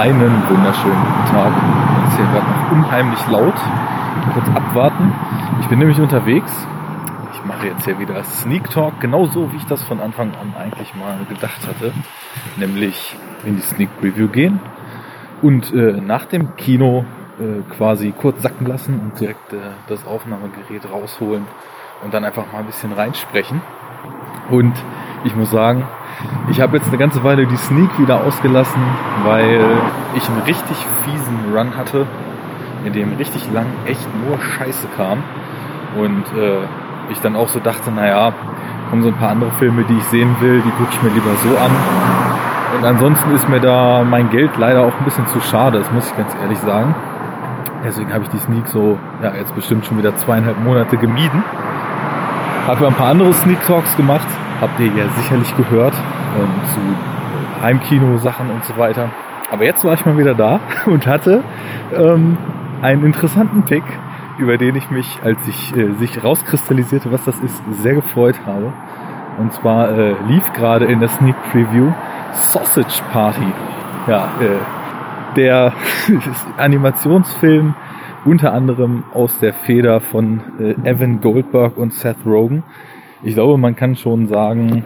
Einen wunderschönen guten Tag. Es ist hier gerade noch unheimlich laut. Kurz abwarten. Ich bin nämlich unterwegs. Ich mache jetzt hier wieder Sneak Talk, genauso wie ich das von Anfang an eigentlich mal gedacht hatte. Nämlich in die Sneak Preview gehen und äh, nach dem Kino äh, quasi kurz sacken lassen und direkt äh, das Aufnahmegerät rausholen und dann einfach mal ein bisschen reinsprechen. Und ich muss sagen, ich habe jetzt eine ganze Weile die Sneak wieder ausgelassen, weil ich einen richtig fiesen Run hatte, in dem richtig lang echt nur Scheiße kam. Und äh, ich dann auch so dachte, naja, kommen so ein paar andere Filme, die ich sehen will, die gucke ich mir lieber so an. Und ansonsten ist mir da mein Geld leider auch ein bisschen zu schade, das muss ich ganz ehrlich sagen. Deswegen habe ich die Sneak so, ja, jetzt bestimmt schon wieder zweieinhalb Monate gemieden. Habe ein paar andere Sneak Talks gemacht, habt ihr ja sicherlich gehört, ähm, zu Heimkino-Sachen und so weiter. Aber jetzt war ich mal wieder da und hatte ähm, einen interessanten Pick, über den ich mich, als ich äh, sich rauskristallisierte, was das ist, sehr gefreut habe. Und zwar äh, lief gerade in der Sneak Preview Sausage Party. Ja, äh, der Animationsfilm unter anderem aus der Feder von äh, Evan Goldberg und Seth Rogen. Ich glaube, man kann schon sagen,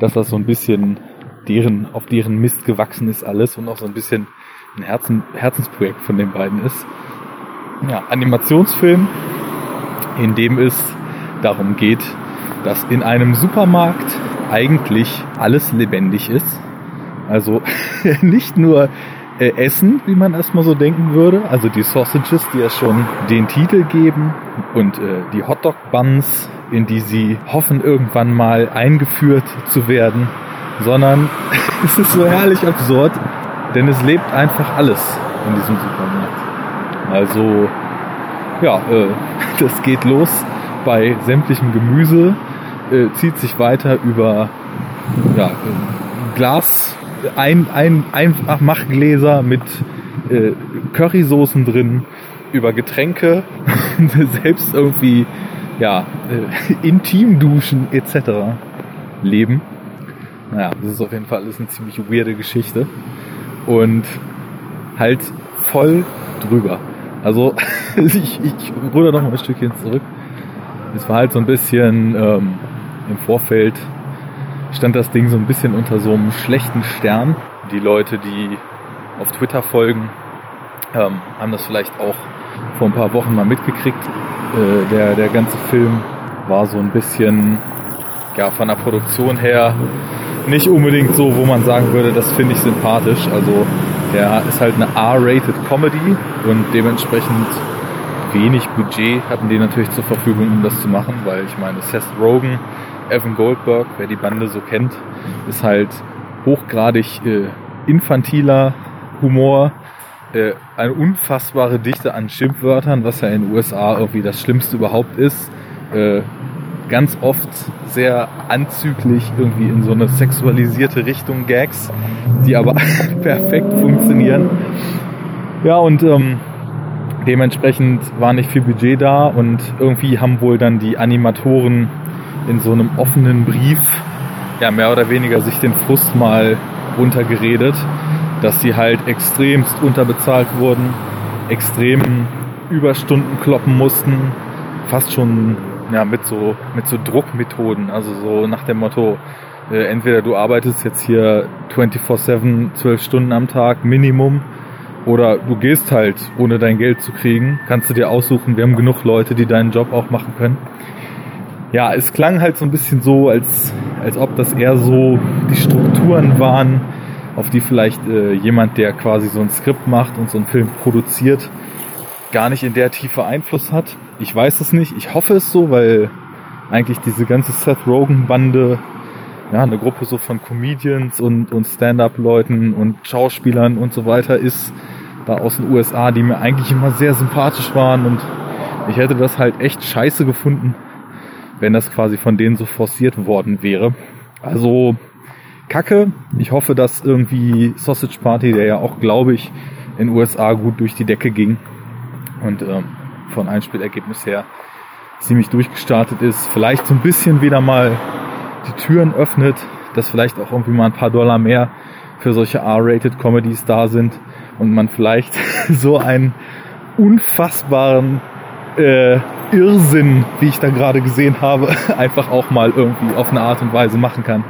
dass das so ein bisschen deren, auf deren Mist gewachsen ist alles und auch so ein bisschen ein Herzen, Herzensprojekt von den beiden ist. Ja, Animationsfilm, in dem es darum geht, dass in einem Supermarkt eigentlich alles lebendig ist. Also nicht nur äh, Essen, wie man erstmal so denken würde, also die Sausages, die ja schon den Titel geben und äh, die Hotdog Buns, in die sie hoffen irgendwann mal eingeführt zu werden, sondern es ist so herrlich absurd, denn es lebt einfach alles in diesem Supermarkt. Also ja, äh, das geht los bei sämtlichem Gemüse, äh, zieht sich weiter über ja, äh, Glas ein, ein, einfach Machgläser mit äh, Currysoßen drin, über Getränke, selbst irgendwie ja, äh, Intimduschen etc. leben. Naja, das ist auf jeden Fall alles eine ziemlich weirde Geschichte. Und halt voll drüber. Also ich, ich ruder noch mal ein Stückchen zurück. Es war halt so ein bisschen ähm, im Vorfeld stand das Ding so ein bisschen unter so einem schlechten Stern. Die Leute, die auf Twitter folgen, ähm, haben das vielleicht auch vor ein paar Wochen mal mitgekriegt. Äh, der, der ganze Film war so ein bisschen, ja, von der Produktion her nicht unbedingt so, wo man sagen würde, das finde ich sympathisch. Also der ist halt eine R-rated Comedy und dementsprechend wenig Budget hatten die natürlich zur Verfügung, um das zu machen, weil ich meine, Seth Rogen Evan Goldberg, wer die Bande so kennt, ist halt hochgradig äh, infantiler Humor, äh, eine unfassbare Dichte an Schimpfwörtern, was ja in den USA irgendwie das Schlimmste überhaupt ist. Äh, ganz oft sehr anzüglich irgendwie in so eine sexualisierte Richtung Gags, die aber perfekt funktionieren. Ja, und ähm, dementsprechend war nicht viel Budget da und irgendwie haben wohl dann die Animatoren in so einem offenen Brief ja mehr oder weniger sich den Frust mal runtergeredet, dass sie halt extremst unterbezahlt wurden, extrem Überstunden kloppen mussten, fast schon ja mit so mit so Druckmethoden, also so nach dem Motto äh, entweder du arbeitest jetzt hier 24/7 12 Stunden am Tag Minimum oder du gehst halt ohne dein Geld zu kriegen, kannst du dir aussuchen, wir haben genug Leute, die deinen Job auch machen können. Ja, es klang halt so ein bisschen so, als, als ob das eher so die Strukturen waren, auf die vielleicht äh, jemand, der quasi so ein Skript macht und so einen Film produziert, gar nicht in der Tiefe Einfluss hat. Ich weiß es nicht, ich hoffe es so, weil eigentlich diese ganze Seth Rogen-Bande, ja, eine Gruppe so von Comedians und, und Stand-up-Leuten und Schauspielern und so weiter ist, da aus den USA, die mir eigentlich immer sehr sympathisch waren und ich hätte das halt echt scheiße gefunden, wenn das quasi von denen so forciert worden wäre. Also Kacke. Ich hoffe, dass irgendwie Sausage Party, der ja auch, glaube ich, in den USA gut durch die Decke ging und ähm, von Einspielergebnis her ziemlich durchgestartet ist, vielleicht so ein bisschen wieder mal die Türen öffnet, dass vielleicht auch irgendwie mal ein paar Dollar mehr für solche R-rated Comedies da sind und man vielleicht so einen unfassbaren äh, Irrsinn, wie ich da gerade gesehen habe, einfach auch mal irgendwie auf eine Art und Weise machen kann,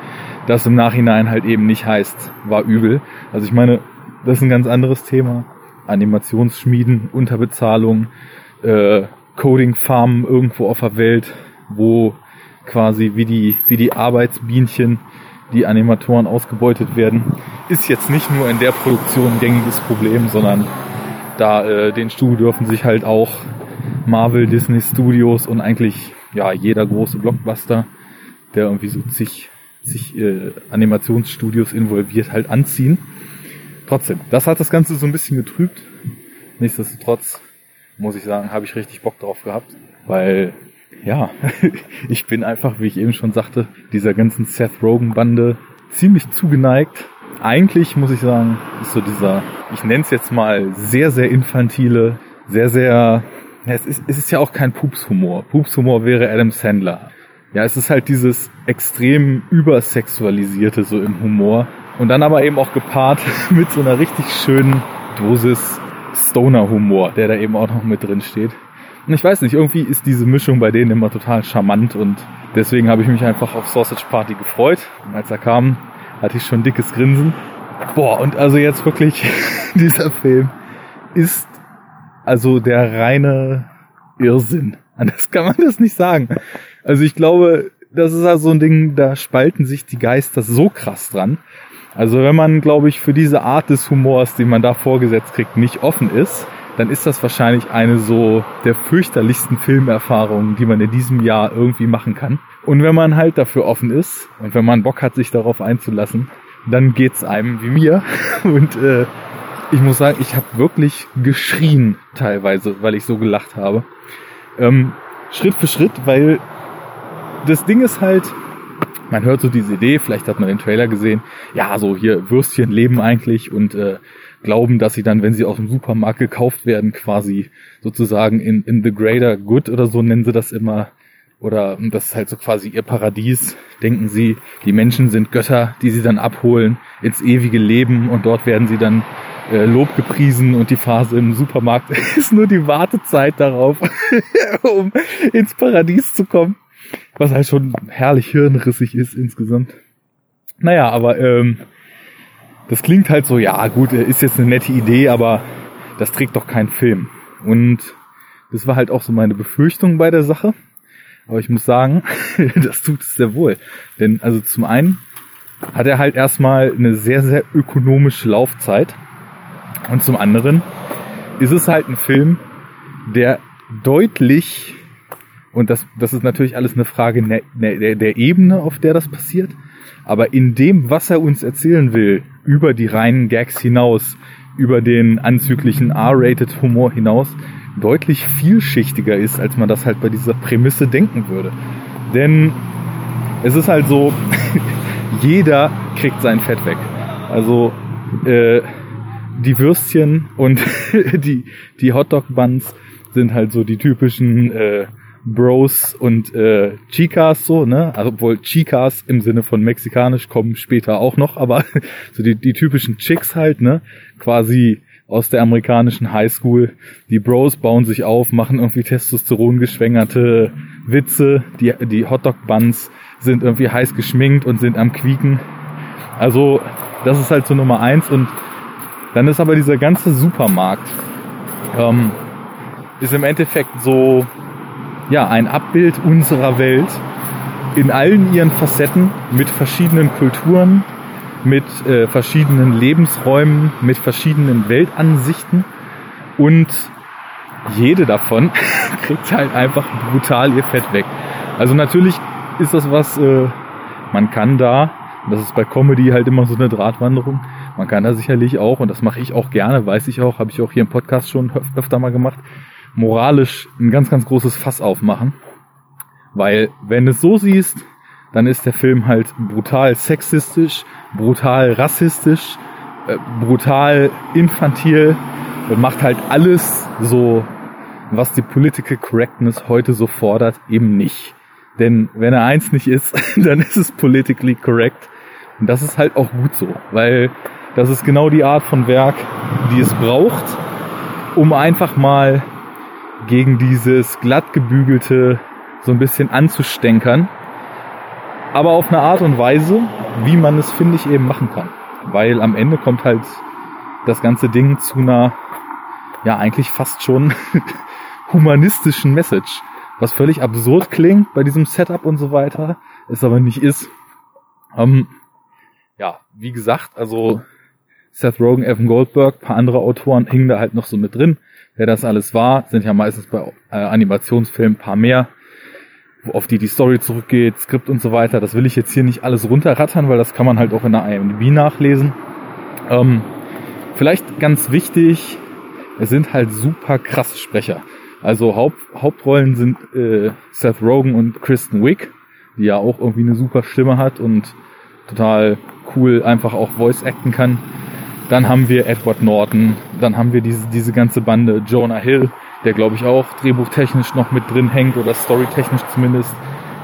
das im Nachhinein halt eben nicht heißt, war übel. Also ich meine, das ist ein ganz anderes Thema. Animationsschmieden, Unterbezahlung, äh, Coding-Farmen irgendwo auf der Welt, wo quasi wie die, wie die Arbeitsbienchen die Animatoren ausgebeutet werden, ist jetzt nicht nur in der Produktion ein gängiges Problem, sondern da äh, den Studio dürfen sich halt auch Marvel, Disney Studios und eigentlich ja jeder große Blockbuster, der irgendwie so zig, zig äh, Animationsstudios involviert, halt anziehen. Trotzdem, das hat das Ganze so ein bisschen getrübt. Nichtsdestotrotz muss ich sagen, habe ich richtig Bock drauf gehabt, weil ja, ich bin einfach, wie ich eben schon sagte, dieser ganzen Seth Rogen Bande ziemlich zugeneigt. Eigentlich muss ich sagen, ist so dieser, ich nenne es jetzt mal sehr, sehr infantile, sehr, sehr, es ist, es ist ja auch kein Pupshumor. Pupshumor wäre Adam Sandler. Ja, es ist halt dieses extrem übersexualisierte so im Humor. Und dann aber eben auch gepaart mit so einer richtig schönen Dosis Stoner-Humor, der da eben auch noch mit drin steht. Und ich weiß nicht, irgendwie ist diese Mischung bei denen immer total charmant und deswegen habe ich mich einfach auf Sausage Party gefreut. Und als er kam, hatte ich schon dickes Grinsen. Boah, und also jetzt wirklich, dieser Film ist also der reine Irrsinn. Anders kann man das nicht sagen. Also ich glaube, das ist also ein Ding, da spalten sich die Geister so krass dran. Also wenn man, glaube ich, für diese Art des Humors, die man da vorgesetzt kriegt, nicht offen ist, dann ist das wahrscheinlich eine so der fürchterlichsten Filmerfahrungen, die man in diesem Jahr irgendwie machen kann. Und wenn man halt dafür offen ist und wenn man Bock hat, sich darauf einzulassen, dann geht's einem wie mir. Und äh, ich muss sagen, ich habe wirklich geschrien teilweise, weil ich so gelacht habe. Ähm, Schritt für Schritt, weil das Ding ist halt, man hört so diese Idee, vielleicht hat man den Trailer gesehen, ja, so hier Würstchen leben eigentlich und äh, glauben, dass sie dann, wenn sie aus dem Supermarkt gekauft werden, quasi sozusagen in, in the greater good oder so nennen sie das immer, oder das ist halt so quasi ihr Paradies, denken sie, die Menschen sind Götter, die sie dann abholen ins ewige Leben und dort werden sie dann äh, Lob gepriesen und die Phase im Supermarkt ist nur die Wartezeit darauf, um ins Paradies zu kommen. Was halt schon herrlich hirnrissig ist insgesamt. Naja, aber ähm, das klingt halt so, ja gut, ist jetzt eine nette Idee, aber das trägt doch keinen Film. Und das war halt auch so meine Befürchtung bei der Sache. Aber ich muss sagen, das tut es sehr wohl. Denn also zum einen hat er halt erstmal eine sehr, sehr ökonomische Laufzeit. Und zum anderen ist es halt ein Film, der deutlich, und das, das ist natürlich alles eine Frage der, der, der Ebene, auf der das passiert, aber in dem, was er uns erzählen will, über die reinen Gags hinaus, über den anzüglichen R-rated Humor hinaus, deutlich vielschichtiger ist, als man das halt bei dieser Prämisse denken würde. Denn es ist halt so, jeder kriegt sein Fett weg. Also äh, die Würstchen und die, die Hotdog-Buns sind halt so die typischen äh, Bros und äh, Chicas so, ne? Also obwohl Chicas im Sinne von mexikanisch kommen später auch noch, aber so die, die typischen Chicks halt, ne? Quasi aus der amerikanischen Highschool. Die Bros bauen sich auf, machen irgendwie Testosteron geschwängerte Witze. Die, die Hotdog-Buns sind irgendwie heiß geschminkt und sind am Quieken. Also, das ist halt so Nummer eins. Und dann ist aber dieser ganze Supermarkt, ähm, ist im Endeffekt so, ja, ein Abbild unserer Welt in allen ihren Facetten mit verschiedenen Kulturen, mit äh, verschiedenen Lebensräumen, mit verschiedenen Weltansichten und jede davon kriegt halt einfach brutal ihr Fett weg. Also natürlich ist das was, äh, man kann da, das ist bei Comedy halt immer so eine Drahtwanderung, man kann da sicherlich auch, und das mache ich auch gerne, weiß ich auch, habe ich auch hier im Podcast schon öfter mal gemacht, moralisch ein ganz, ganz großes Fass aufmachen. Weil wenn du es so siehst, dann ist der Film halt brutal sexistisch, brutal rassistisch, äh, brutal infantil und macht halt alles so, was die Political Correctness heute so fordert, eben nicht. Denn wenn er eins nicht ist, dann ist es politically correct. Und das ist halt auch gut so, weil das ist genau die Art von Werk, die es braucht, um einfach mal gegen dieses glatt gebügelte so ein bisschen anzustänkern. Aber auf eine Art und Weise, wie man es, finde ich, eben machen kann. Weil am Ende kommt halt das ganze Ding zu einer, ja, eigentlich fast schon humanistischen Message. Was völlig absurd klingt bei diesem Setup und so weiter, es aber nicht ist. Ähm, ja, wie gesagt, also Seth Rogen, Evan Goldberg, paar andere Autoren hingen da halt noch so mit drin. Wer das alles war, sind ja meistens bei äh, Animationsfilmen paar mehr, auf die die Story zurückgeht, Skript und so weiter. Das will ich jetzt hier nicht alles runterrattern, weil das kann man halt auch in der IMDb nachlesen. Ähm, vielleicht ganz wichtig, es sind halt super krasse Sprecher. Also Haupt, Hauptrollen sind äh, Seth Rogen und Kristen Wiig, die ja auch irgendwie eine super Stimme hat und total cool einfach auch Voice acten kann. Dann haben wir Edward Norton, dann haben wir diese, diese ganze Bande Jonah Hill, der glaube ich auch drehbuchtechnisch noch mit drin hängt oder storytechnisch zumindest.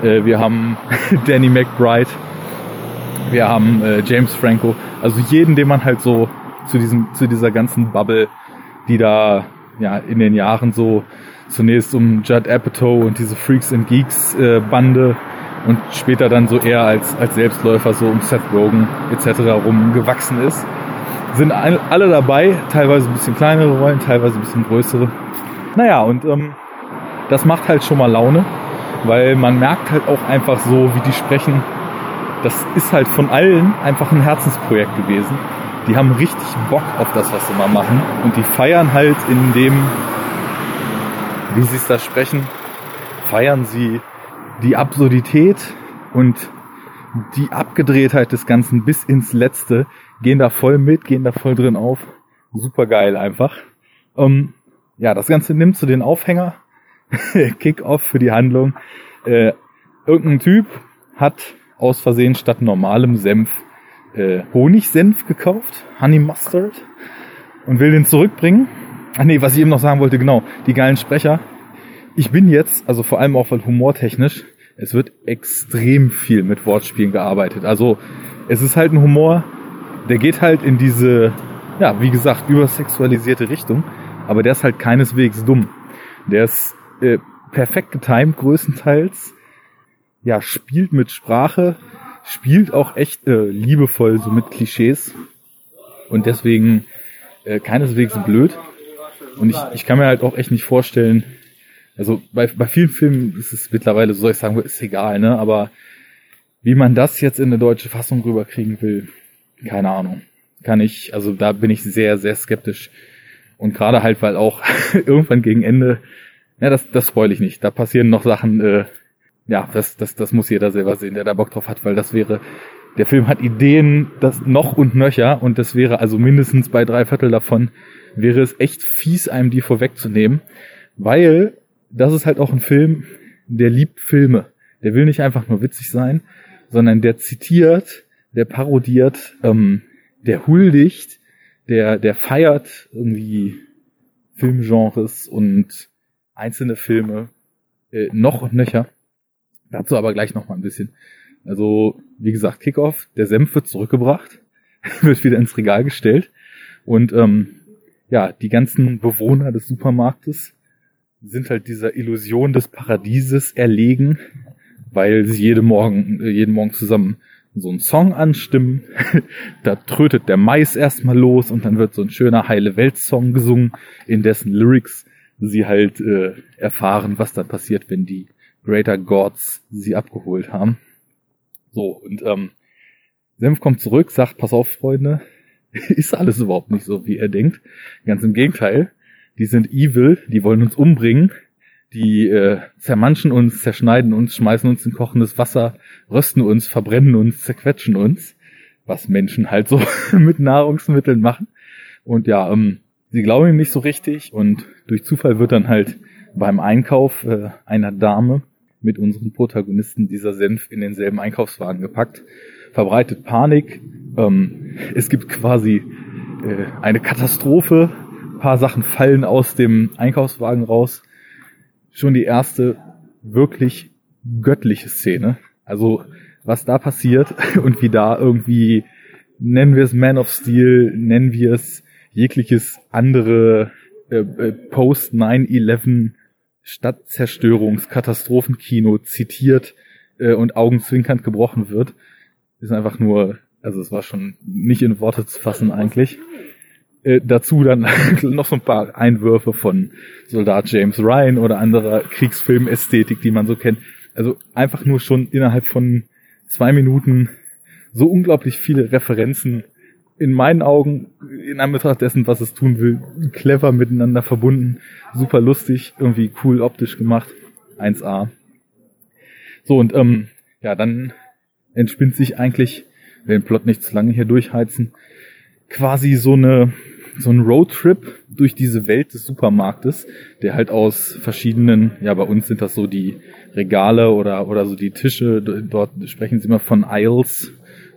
Äh, wir haben Danny McBride, wir haben äh, James Franco, also jeden, den man halt so zu diesem, zu dieser ganzen Bubble, die da ja in den Jahren so zunächst um Judd Apatow und diese Freaks and Geeks äh, Bande und später dann so eher als, als Selbstläufer so um Seth Rogen etc. rum gewachsen ist. Sind alle dabei, teilweise ein bisschen kleinere Rollen, teilweise ein bisschen größere. Naja, und ähm, das macht halt schon mal Laune, weil man merkt halt auch einfach so, wie die sprechen. Das ist halt von allen einfach ein Herzensprojekt gewesen die haben richtig Bock auf das, was sie mal machen. Und die feiern halt in dem, wie sie es da sprechen, feiern sie die Absurdität und die Abgedrehtheit des Ganzen bis ins Letzte, gehen da voll mit, gehen da voll drin auf. Super geil einfach. Ähm, ja, das Ganze nimmt zu den Aufhänger. Kick-off für die Handlung. Äh, irgendein Typ hat aus Versehen statt normalem Senf äh, Honigsenf gekauft, Honey Mustard, und will den zurückbringen. Ach nee, was ich eben noch sagen wollte, genau, die geilen Sprecher. Ich bin jetzt, also vor allem auch weil humortechnisch, es wird extrem viel mit Wortspielen gearbeitet. Also es ist halt ein Humor, der geht halt in diese, ja, wie gesagt, übersexualisierte Richtung, aber der ist halt keineswegs dumm. Der ist äh, perfekt getimt größtenteils, ja, spielt mit Sprache, spielt auch echt äh, liebevoll so mit Klischees und deswegen äh, keineswegs blöd. Und ich, ich kann mir halt auch echt nicht vorstellen, also bei, bei vielen Filmen ist es mittlerweile, so soll ich sagen, ist egal, ne? Aber wie man das jetzt in eine deutsche Fassung rüberkriegen will, keine Ahnung. Kann ich, also da bin ich sehr, sehr skeptisch. Und gerade halt, weil auch irgendwann gegen Ende, ja, das, das spoil ich nicht. Da passieren noch Sachen, äh, ja, das, das, das muss jeder selber sehen, der da Bock drauf hat, weil das wäre, der Film hat Ideen, das noch und nöcher und das wäre also mindestens bei drei Viertel davon, wäre es echt fies, einem die vorwegzunehmen, weil das ist halt auch ein Film, der liebt Filme. Der will nicht einfach nur witzig sein, sondern der zitiert, der parodiert, ähm, der huldigt, der, der feiert irgendwie Filmgenres und einzelne Filme äh, noch und nöcher. Dazu aber gleich noch mal ein bisschen. Also, wie gesagt, Kickoff, der Senf wird zurückgebracht, wird wieder ins Regal gestellt und ähm, ja, die ganzen Bewohner des Supermarktes sind halt dieser Illusion des Paradieses erlegen, weil sie jede Morgen, äh, jeden Morgen zusammen so einen Song anstimmen. da trötet der Mais erstmal los und dann wird so ein schöner heile Welt-Song gesungen, in dessen Lyrics sie halt äh, erfahren, was dann passiert, wenn die Greater Gods sie abgeholt haben. So, und ähm, Senf kommt zurück, sagt, pass auf, Freunde, ist alles überhaupt nicht so, wie er denkt. Ganz im Gegenteil, die sind evil, die wollen uns umbringen, die äh, zermanschen uns, zerschneiden uns, schmeißen uns in kochendes Wasser, rösten uns, verbrennen uns, zerquetschen uns, was Menschen halt so mit Nahrungsmitteln machen. Und ja, ähm, sie glauben ihm nicht so richtig und durch Zufall wird dann halt beim Einkauf äh, einer Dame mit unseren Protagonisten dieser Senf in denselben Einkaufswagen gepackt, verbreitet Panik. Ähm, es gibt quasi äh, eine Katastrophe. Ein paar Sachen fallen aus dem Einkaufswagen raus. Schon die erste wirklich göttliche Szene. Also was da passiert und wie da irgendwie nennen wir es Man of Steel, nennen wir es jegliches andere äh, äh, Post 9-11 Stadtzerstörungskatastrophenkino zitiert äh, und augenzwinkernd gebrochen wird, ist einfach nur, also es war schon nicht in Worte zu fassen eigentlich. Äh, dazu dann noch so ein paar Einwürfe von Soldat James Ryan oder anderer Kriegsfilmästhetik, die man so kennt. Also einfach nur schon innerhalb von zwei Minuten so unglaublich viele Referenzen in meinen Augen, in Anbetracht dessen, was es tun will, clever miteinander verbunden, super lustig, irgendwie cool optisch gemacht, 1A. So, und ähm, ja, dann entspinnt sich eigentlich, den Plot nicht zu lange hier durchheizen, quasi so eine so ein Roadtrip durch diese Welt des Supermarktes, der halt aus verschiedenen, ja bei uns sind das so die Regale oder oder so die Tische, dort sprechen sie immer von Aisles,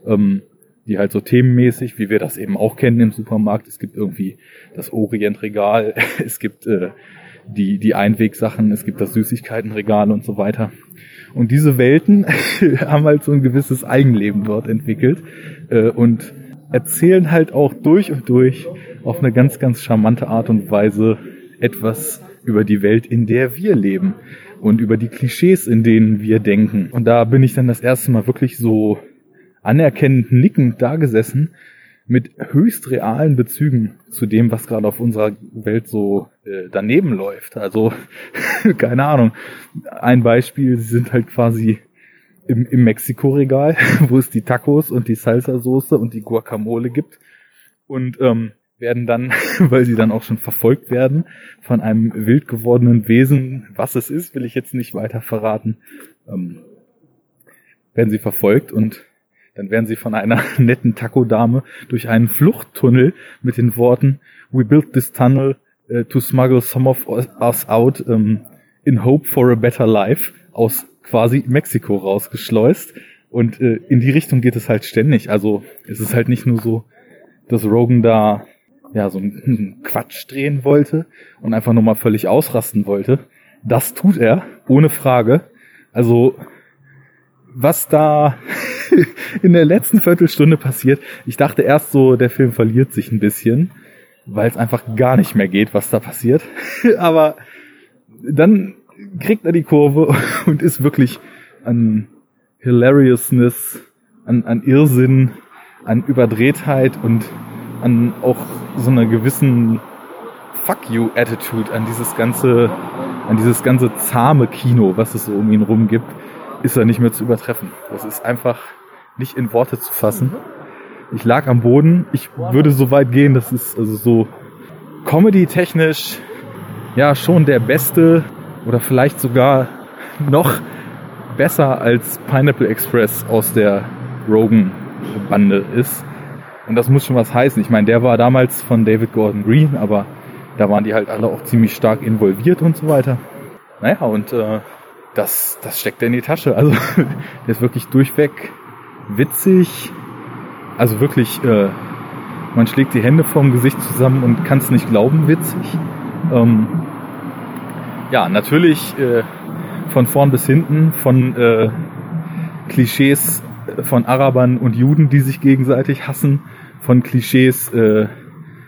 ähm, die halt so themenmäßig, wie wir das eben auch kennen im Supermarkt. Es gibt irgendwie das Orientregal, es gibt äh, die, die Einwegsachen, es gibt das Süßigkeitenregal und so weiter. Und diese Welten haben halt so ein gewisses Eigenleben dort entwickelt äh, und erzählen halt auch durch und durch auf eine ganz, ganz charmante Art und Weise etwas über die Welt, in der wir leben und über die Klischees, in denen wir denken. Und da bin ich dann das erste Mal wirklich so anerkennend nickend dagesessen mit höchst realen Bezügen zu dem, was gerade auf unserer Welt so äh, daneben läuft. Also, keine Ahnung. Ein Beispiel, sie sind halt quasi im, im Mexiko-Regal, wo es die Tacos und die Salsa-Soße und die Guacamole gibt. Und ähm, werden dann, weil sie dann auch schon verfolgt werden, von einem wild gewordenen Wesen, was es ist, will ich jetzt nicht weiter verraten, ähm, werden sie verfolgt und dann werden sie von einer netten Taco-Dame durch einen Fluchttunnel mit den Worten We built this tunnel uh, to smuggle some of us out um, in hope for a better life aus quasi Mexiko rausgeschleust. Und äh, in die Richtung geht es halt ständig. Also es ist halt nicht nur so, dass Rogan da ja so einen Quatsch drehen wollte und einfach nur mal völlig ausrasten wollte. Das tut er, ohne Frage. Also was da in der letzten Viertelstunde passiert. Ich dachte erst so, der Film verliert sich ein bisschen, weil es einfach gar nicht mehr geht, was da passiert. Aber dann kriegt er die Kurve und ist wirklich an Hilariousness, an, an Irrsinn, an Überdrehtheit und an auch so einer gewissen Fuck you Attitude, an dieses ganze, an dieses ganze zahme Kino, was es so um ihn rum gibt, ist er nicht mehr zu übertreffen. Das ist einfach nicht in Worte zu fassen. Ich lag am Boden. Ich würde so weit gehen, das ist also so comedy-technisch ja schon der beste oder vielleicht sogar noch besser als Pineapple Express aus der Rogan-Bande ist. Und das muss schon was heißen. Ich meine, der war damals von David Gordon Green, aber da waren die halt alle auch ziemlich stark involviert und so weiter. Naja, und äh, das, das steckt er in die Tasche. Also der ist wirklich durchweg witzig. Also wirklich, äh, man schlägt die Hände vorm Gesicht zusammen und kann es nicht glauben, witzig. Ähm, ja, natürlich äh, von vorn bis hinten, von äh, Klischees von Arabern und Juden, die sich gegenseitig hassen, von Klischees äh,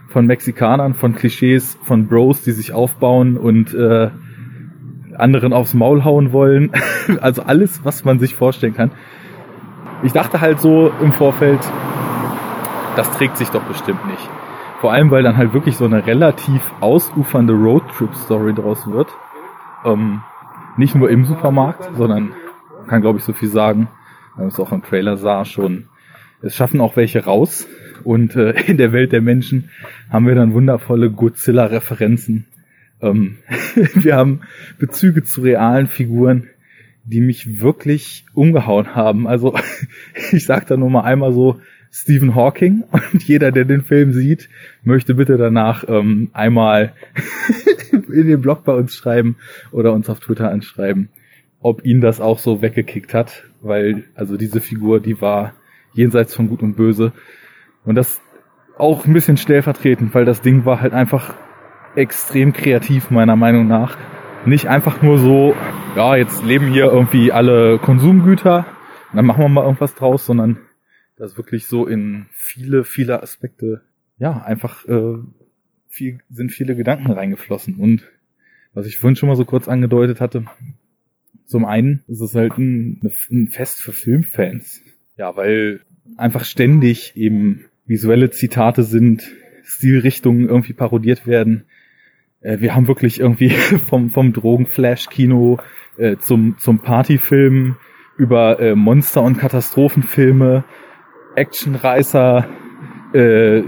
von Mexikanern, von Klischees von Bros, die sich aufbauen und äh, anderen aufs Maul hauen wollen. also alles, was man sich vorstellen kann ich dachte halt so im Vorfeld, das trägt sich doch bestimmt nicht. Vor allem, weil dann halt wirklich so eine relativ ausufernde Roadtrip-Story draus wird. Ähm, nicht nur im Supermarkt, sondern kann glaube ich so viel sagen, weil es auch im Trailer sah schon. Es schaffen auch welche raus. Und äh, in der Welt der Menschen haben wir dann wundervolle Godzilla-Referenzen. Ähm, wir haben Bezüge zu realen Figuren die mich wirklich umgehauen haben. Also ich sag da nur mal einmal so Stephen Hawking und jeder, der den Film sieht, möchte bitte danach ähm, einmal in den Blog bei uns schreiben oder uns auf Twitter anschreiben, ob ihn das auch so weggekickt hat, weil also diese Figur, die war jenseits von Gut und Böse und das auch ein bisschen stellvertretend, weil das Ding war halt einfach extrem kreativ meiner Meinung nach nicht einfach nur so, ja, jetzt leben hier irgendwie alle Konsumgüter, dann machen wir mal irgendwas draus, sondern Das wirklich so in viele, viele Aspekte, ja, einfach äh, viel, sind viele Gedanken reingeflossen. Und was ich vorhin schon mal so kurz angedeutet hatte, zum einen ist es halt ein, ein Fest für Filmfans. Ja, weil einfach ständig eben visuelle Zitate sind, Stilrichtungen irgendwie parodiert werden. Äh, wir haben wirklich irgendwie vom, vom Drogenflash-Kino äh, zum, zum Partyfilm über äh, Monster- und Katastrophenfilme, Actionreißer, äh,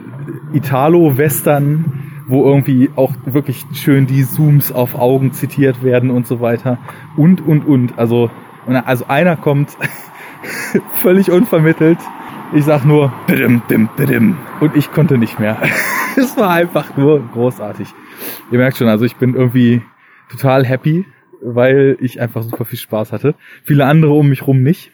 Italo-Western, wo irgendwie auch wirklich schön die Zooms auf Augen zitiert werden und so weiter. Und, und, und. Also, also einer kommt völlig unvermittelt. Ich sag nur, bidim, dim, bidim. Und ich konnte nicht mehr. es war einfach nur großartig. Ihr merkt schon, also ich bin irgendwie total happy, weil ich einfach super viel Spaß hatte. Viele andere um mich rum nicht.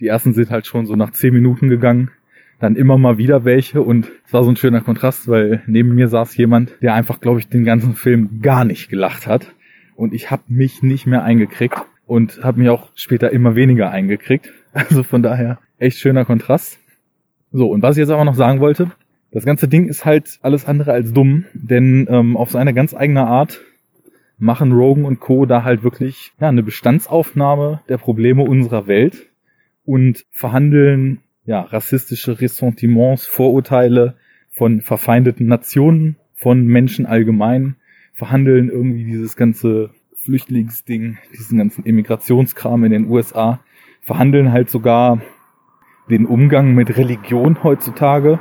Die ersten sind halt schon so nach zehn Minuten gegangen dann immer mal wieder welche und es war so ein schöner Kontrast, weil neben mir saß jemand, der einfach, glaube ich, den ganzen Film gar nicht gelacht hat und ich habe mich nicht mehr eingekriegt und habe mich auch später immer weniger eingekriegt. Also von daher echt schöner Kontrast. So, und was ich jetzt aber noch sagen wollte, das ganze Ding ist halt alles andere als dumm, denn ähm, auf seine ganz eigene Art machen Rogan und Co. da halt wirklich ja, eine Bestandsaufnahme der Probleme unserer Welt und verhandeln ja, rassistische Ressentiments, Vorurteile von verfeindeten Nationen, von Menschen allgemein, verhandeln irgendwie dieses ganze Flüchtlingsding, diesen ganzen Immigrationskram in den USA, verhandeln halt sogar den Umgang mit Religion heutzutage.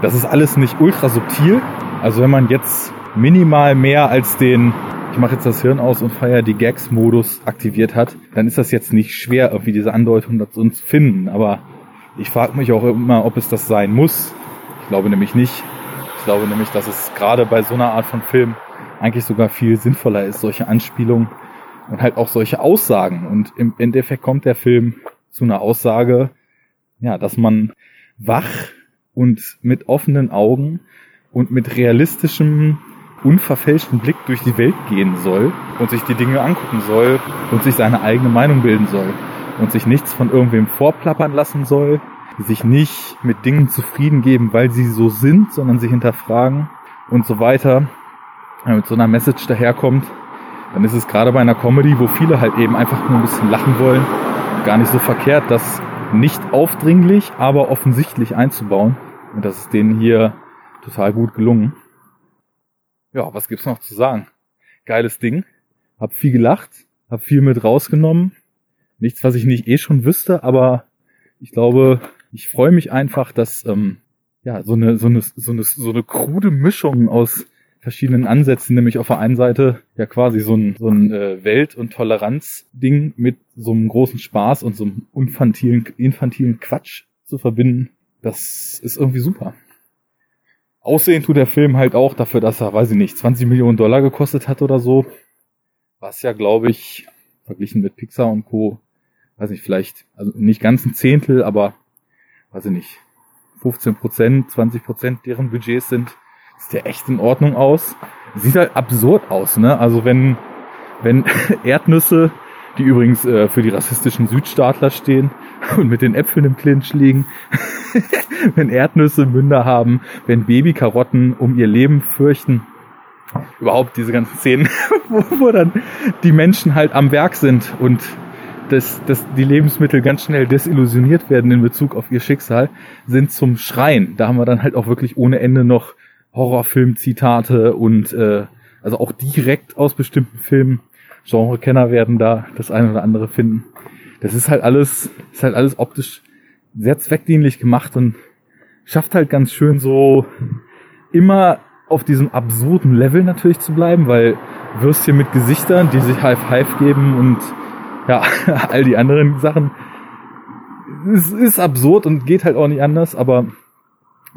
Das ist alles nicht ultra subtil. Also wenn man jetzt minimal mehr als den ich mache jetzt das Hirn aus und feiere die Gags-Modus aktiviert hat, dann ist das jetzt nicht schwer, irgendwie diese Andeutung dazu zu finden. Aber ich frage mich auch immer, ob es das sein muss. Ich glaube nämlich nicht. Ich glaube nämlich, dass es gerade bei so einer Art von Film eigentlich sogar viel sinnvoller ist, solche Anspielungen und halt auch solche Aussagen. Und im Endeffekt kommt der Film zu einer Aussage, ja, dass man wach und mit offenen Augen und mit realistischem, unverfälschten Blick durch die Welt gehen soll und sich die Dinge angucken soll und sich seine eigene Meinung bilden soll und sich nichts von irgendwem vorplappern lassen soll, sich nicht mit Dingen zufrieden geben, weil sie so sind, sondern sich hinterfragen und so weiter, wenn mit so einer Message daherkommt, dann ist es gerade bei einer Comedy, wo viele halt eben einfach nur ein bisschen lachen wollen, gar nicht so verkehrt, das nicht aufdringlich, aber offensichtlich einzubauen. Und das ist denen hier total gut gelungen. Ja, was gibt's noch zu sagen? Geiles Ding. Hab viel gelacht, hab viel mit rausgenommen, nichts, was ich nicht eh schon wüsste, aber ich glaube, ich freue mich einfach, dass ähm, ja so eine so eine so eine so eine krude Mischung aus verschiedenen Ansätzen, nämlich auf der einen Seite ja quasi so ein, so ein äh, Welt- und Toleranz-Ding mit so einem großen Spaß und so einem infantilen, infantilen Quatsch zu verbinden, das ist irgendwie super. Aussehen tut der Film halt auch dafür, dass er, weiß ich nicht, 20 Millionen Dollar gekostet hat oder so. Was ja, glaube ich, verglichen mit Pixar und Co weiß nicht, vielleicht, also nicht ganz ein Zehntel, aber weiß ich nicht, 15 Prozent, 20 Prozent deren Budgets sind, sieht ja echt in Ordnung aus. Sieht halt absurd aus, ne? Also wenn, wenn Erdnüsse, die übrigens äh, für die rassistischen Südstaatler stehen und mit den Äpfeln im Clinch liegen, wenn Erdnüsse Münder haben, wenn Babykarotten um ihr Leben fürchten, überhaupt diese ganzen Szenen, wo, wo dann die Menschen halt am Werk sind und dass, dass die Lebensmittel ganz schnell desillusioniert werden in Bezug auf ihr Schicksal, sind zum Schreien. Da haben wir dann halt auch wirklich ohne Ende noch Horrorfilm-Zitate und äh, also auch direkt aus bestimmten Filmen. Genrekenner werden da das eine oder andere finden. Das ist halt alles, ist halt alles optisch sehr zweckdienlich gemacht und schafft halt ganz schön so immer auf diesem absurden Level natürlich zu bleiben, weil Würstchen mit Gesichtern, die sich High Five geben und ja, all die anderen Sachen. Es ist absurd und geht halt auch nicht anders, aber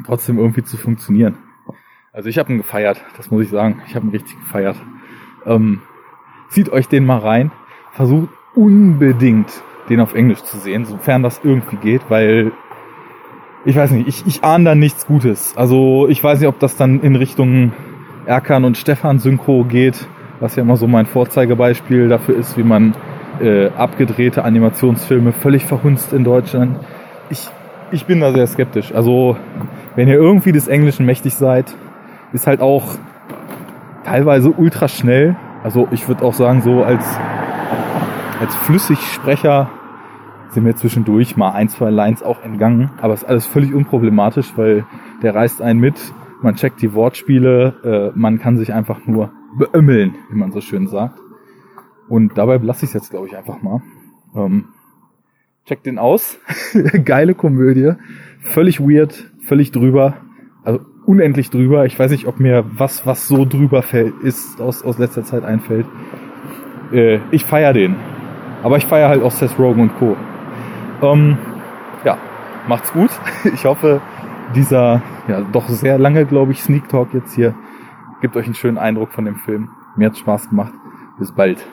trotzdem irgendwie zu funktionieren. Also ich habe ihn gefeiert, das muss ich sagen. Ich habe ihn richtig gefeiert. Ähm, zieht euch den mal rein. Versucht unbedingt den auf Englisch zu sehen, sofern das irgendwie geht, weil ich weiß nicht, ich, ich ahne da nichts Gutes. Also ich weiß nicht, ob das dann in Richtung Erkan und Stefan Synchro geht, was ja immer so mein Vorzeigebeispiel dafür ist, wie man äh, abgedrehte Animationsfilme völlig verhunzt in Deutschland. Ich ich bin da sehr skeptisch. Also, wenn ihr irgendwie des Englischen mächtig seid, ist halt auch teilweise ultra schnell. Also, ich würde auch sagen, so als, als Flüssigsprecher sind mir zwischendurch mal ein, zwei Lines auch entgangen. Aber ist alles völlig unproblematisch, weil der reißt einen mit. Man checkt die Wortspiele. Äh, man kann sich einfach nur beömmeln, wie man so schön sagt. Und dabei lasse ich es jetzt, glaube ich, einfach mal. Ähm, check den aus. Geile Komödie. Völlig weird, völlig drüber. Also unendlich drüber. Ich weiß nicht, ob mir was, was so drüber fällt, ist, aus, aus letzter Zeit einfällt. Äh, ich feier den. Aber ich feier halt auch Seth Rogen und Co. Ähm, ja, macht's gut. Ich hoffe, dieser ja doch sehr lange, glaube ich, Sneak Talk jetzt hier gibt euch einen schönen Eindruck von dem Film. Mir hat's Spaß gemacht. Bis bald.